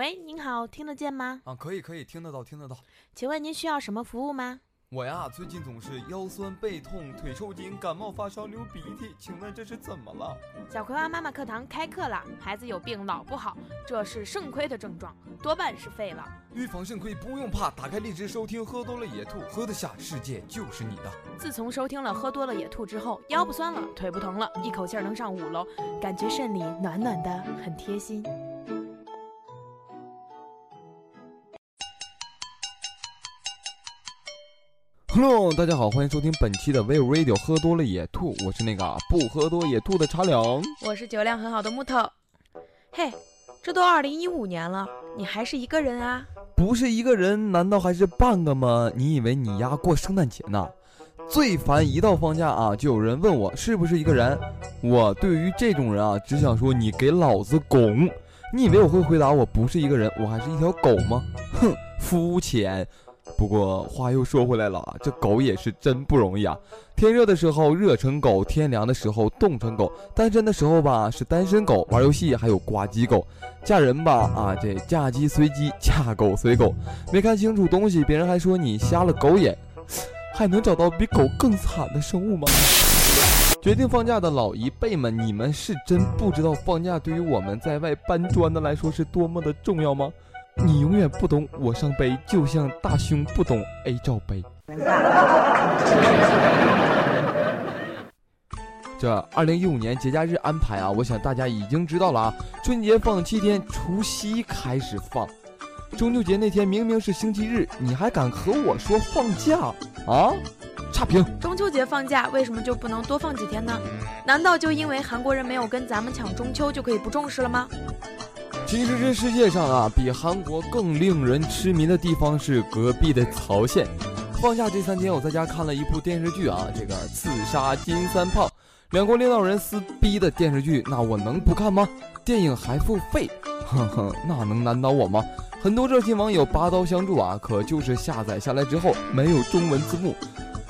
喂，您好，听得见吗？啊，可以可以，听得到听得到。请问您需要什么服务吗？我呀，最近总是腰酸背痛、腿抽筋、感冒发烧、流鼻涕，请问这是怎么了？小葵花妈妈课堂开课了，孩子有病老不好，这是肾亏的症状，多半是废了。预防肾亏不用怕，打开荔枝收听，喝多了野兔，喝得下，世界就是你的。自从收听了喝多了野兔之后，腰不酸了，腿不疼了，一口气儿能上五楼，感觉肾里暖暖的，很贴心。Hello，大家好，欢迎收听本期的 We Radio，喝多了也吐，我是那个不喝多也吐的茶凉，我是酒量很好的木头。嘿，这都二零一五年了，你还是一个人啊？不是一个人，难道还是半个吗？你以为你丫过圣诞节呢？最烦一到放假啊，就有人问我是不是一个人。我对于这种人啊，只想说你给老子滚！你以为我会回答我不是一个人，我还是一条狗吗？哼，肤浅。不过话又说回来了，这狗也是真不容易啊！天热的时候热成狗，天凉的时候冻成狗，单身的时候吧是单身狗，玩游戏还有挂机狗，嫁人吧啊这嫁鸡随鸡，嫁狗随狗，没看清楚东西，别人还说你瞎了狗眼，还能找到比狗更惨的生物吗？决定放假的老一辈们，你们是真不知道放假对于我们在外搬砖的来说是多么的重要吗？你永远不懂我上杯，就像大胸不懂 A 罩杯。这二零一五年节假日安排啊，我想大家已经知道了啊。春节放七天，除夕开始放，中秋节那天明明是星期日，你还敢和我说放假啊？差评。中秋节放假为什么就不能多放几天呢？难道就因为韩国人没有跟咱们抢中秋就可以不重视了吗？其实这世界上啊，比韩国更令人痴迷的地方是隔壁的曹县。放假这三天，我在家看了一部电视剧啊，这个《刺杀金三胖》，两国领导人撕逼的电视剧，那我能不看吗？电影还付费，哼哼，那能难倒我吗？很多热心网友拔刀相助啊，可就是下载下来之后没有中文字幕，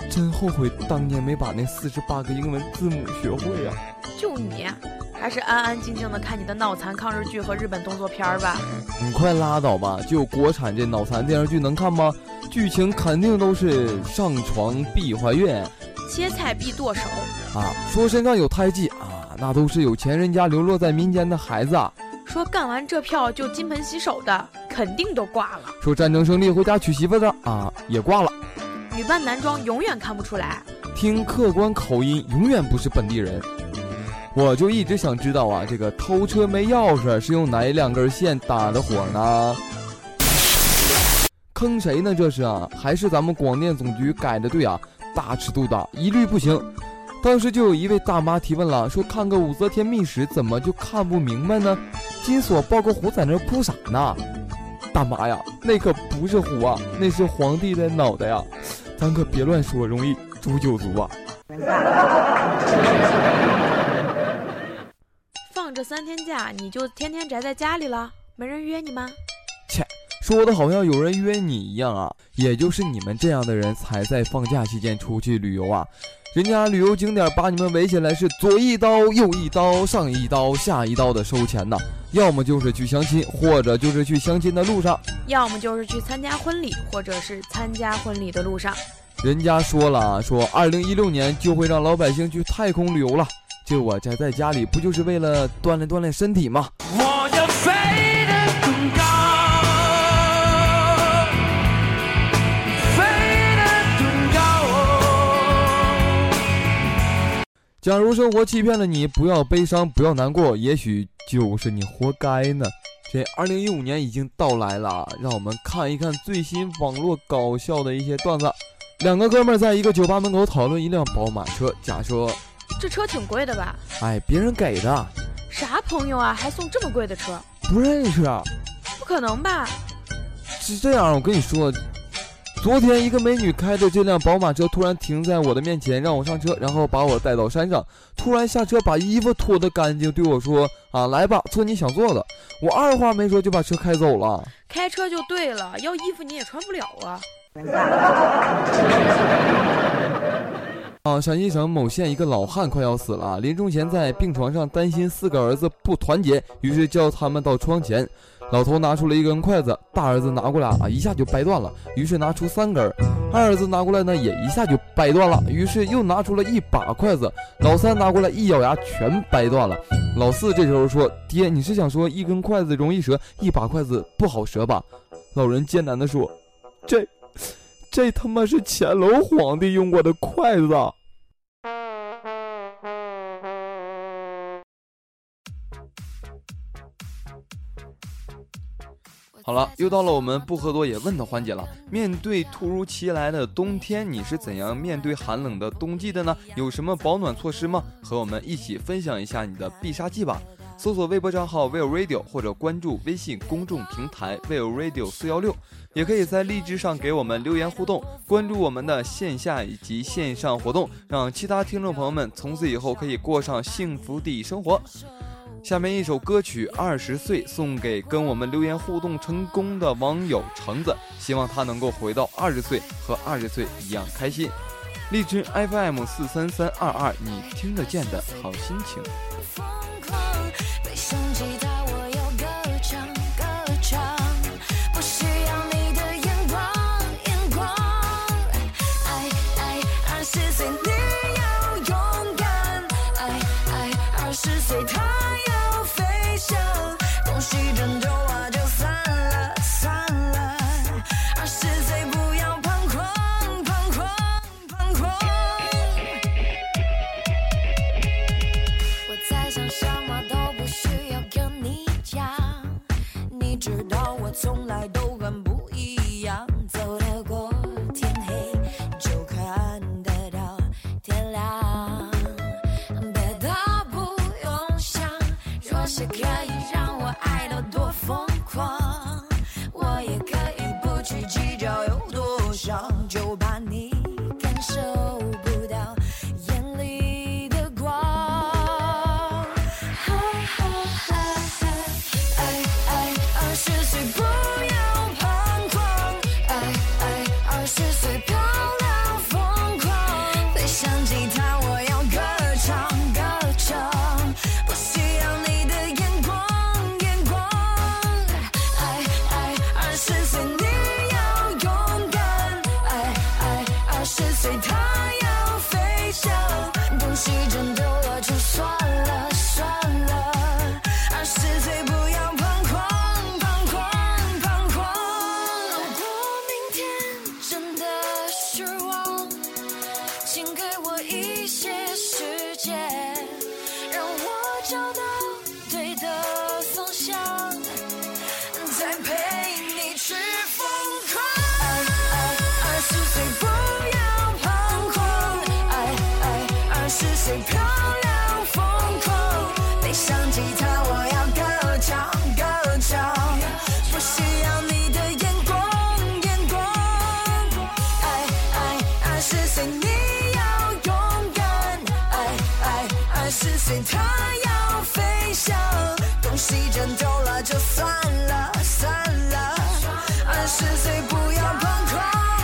真后悔当年没把那四十八个英文字母学会啊！就你。还是安安静静的看你的脑残抗日剧和日本动作片儿吧。你快拉倒吧！就国产这脑残电视剧能看吗？剧情肯定都是上床必怀孕，切菜必剁手啊！说身上有胎记啊，那都是有钱人家流落在民间的孩子啊。说干完这票就金盆洗手的，肯定都挂了。说战争胜利回家娶媳妇的啊，也挂了。女扮男装永远看不出来。听客观口音永远不是本地人。我就一直想知道啊，这个偷车没钥匙是用哪两根线打的火呢？坑谁呢？这是啊，还是咱们广电总局改的对啊？大尺度的，一律不行。当时就有一位大妈提问了，说看个武则天秘史怎么就看不明白呢？金锁抱个壶在那哭啥呢？大妈呀，那可不是壶啊，那是皇帝的脑袋呀！咱可别乱说，容易诛九族啊！这三天假你就天天宅在家里了，没人约你吗？切，说的好像有人约你一样啊！也就是你们这样的人才在放假期间出去旅游啊！人家旅游景点把你们围起来是左一刀右一刀上一刀下一刀的收钱呢，要么就是去相亲，或者就是去相亲的路上，要么就是去参加婚礼，或者是参加婚礼的路上。人家说了啊，说二零一六年就会让老百姓去太空旅游了。就我宅在家里，不就是为了锻炼锻炼身体吗？我要飞得更高，飞得更高。假如生活欺骗了你，不要悲伤，不要难过，也许就是你活该呢。这二零一五年已经到来了，让我们看一看最新网络搞笑的一些段子。两个哥们在一个酒吧门口讨论一辆宝马车，假说。这车挺贵的吧？哎，别人给的。啥朋友啊，还送这么贵的车？不认识啊。不可能吧？是这样，我跟你说，昨天一个美女开的这辆宝马车突然停在我的面前，让我上车，然后把我带到山上，突然下车把衣服脱得干净，对我说：“啊，来吧，做你想做的。”我二话没说就把车开走了。开车就对了，要衣服你也穿不了啊。啊！陕西省某县一个老汉快要死了，临终前在病床上担心四个儿子不团结，于是叫他们到窗前。老头拿出了一根筷子，大儿子拿过来啊，一下就掰断了。于是拿出三根，二儿子拿过来呢，也一下就掰断了。于是又拿出了一把筷子，老三拿过来一咬牙，全掰断了。老四这时候说：“爹，你是想说一根筷子容易折，一把筷子不好折吧？”老人艰难地说：“这，这他妈是乾隆皇帝用过的筷子。”好了，又到了我们不喝多也问的环节了。面对突如其来的冬天，你是怎样面对寒冷的冬季的呢？有什么保暖措施吗？和我们一起分享一下你的必杀技吧。搜索微博账号 Will Radio 或者关注微信公众平台 Will Radio 四幺六，也可以在荔枝上给我们留言互动。关注我们的线下以及线上活动，让其他听众朋友们从此以后可以过上幸福的生活。下面一首歌曲《二十岁》送给跟我们留言互动成功的网友橙子，希望他能够回到二十岁，和二十岁一样开心。荔枝 FM 四三三二二，你听得见的好心情。二十岁你要勇敢，爱爱二十岁他要飞翔。东西扔头啊，就算了，算了。二十岁不要彷徨，彷徨，彷徨。我在想，什么都不需要跟你讲，你知道我从来都很。是可以让我爱到多疯狂。最漂亮，疯狂，背上吉他，我要歌唱歌唱，不需要你的眼光眼光。爱爱二十岁，你要勇敢。爱爱二十岁，他要飞翔。东西扔丢了就算了算了。二十岁不要疯狂。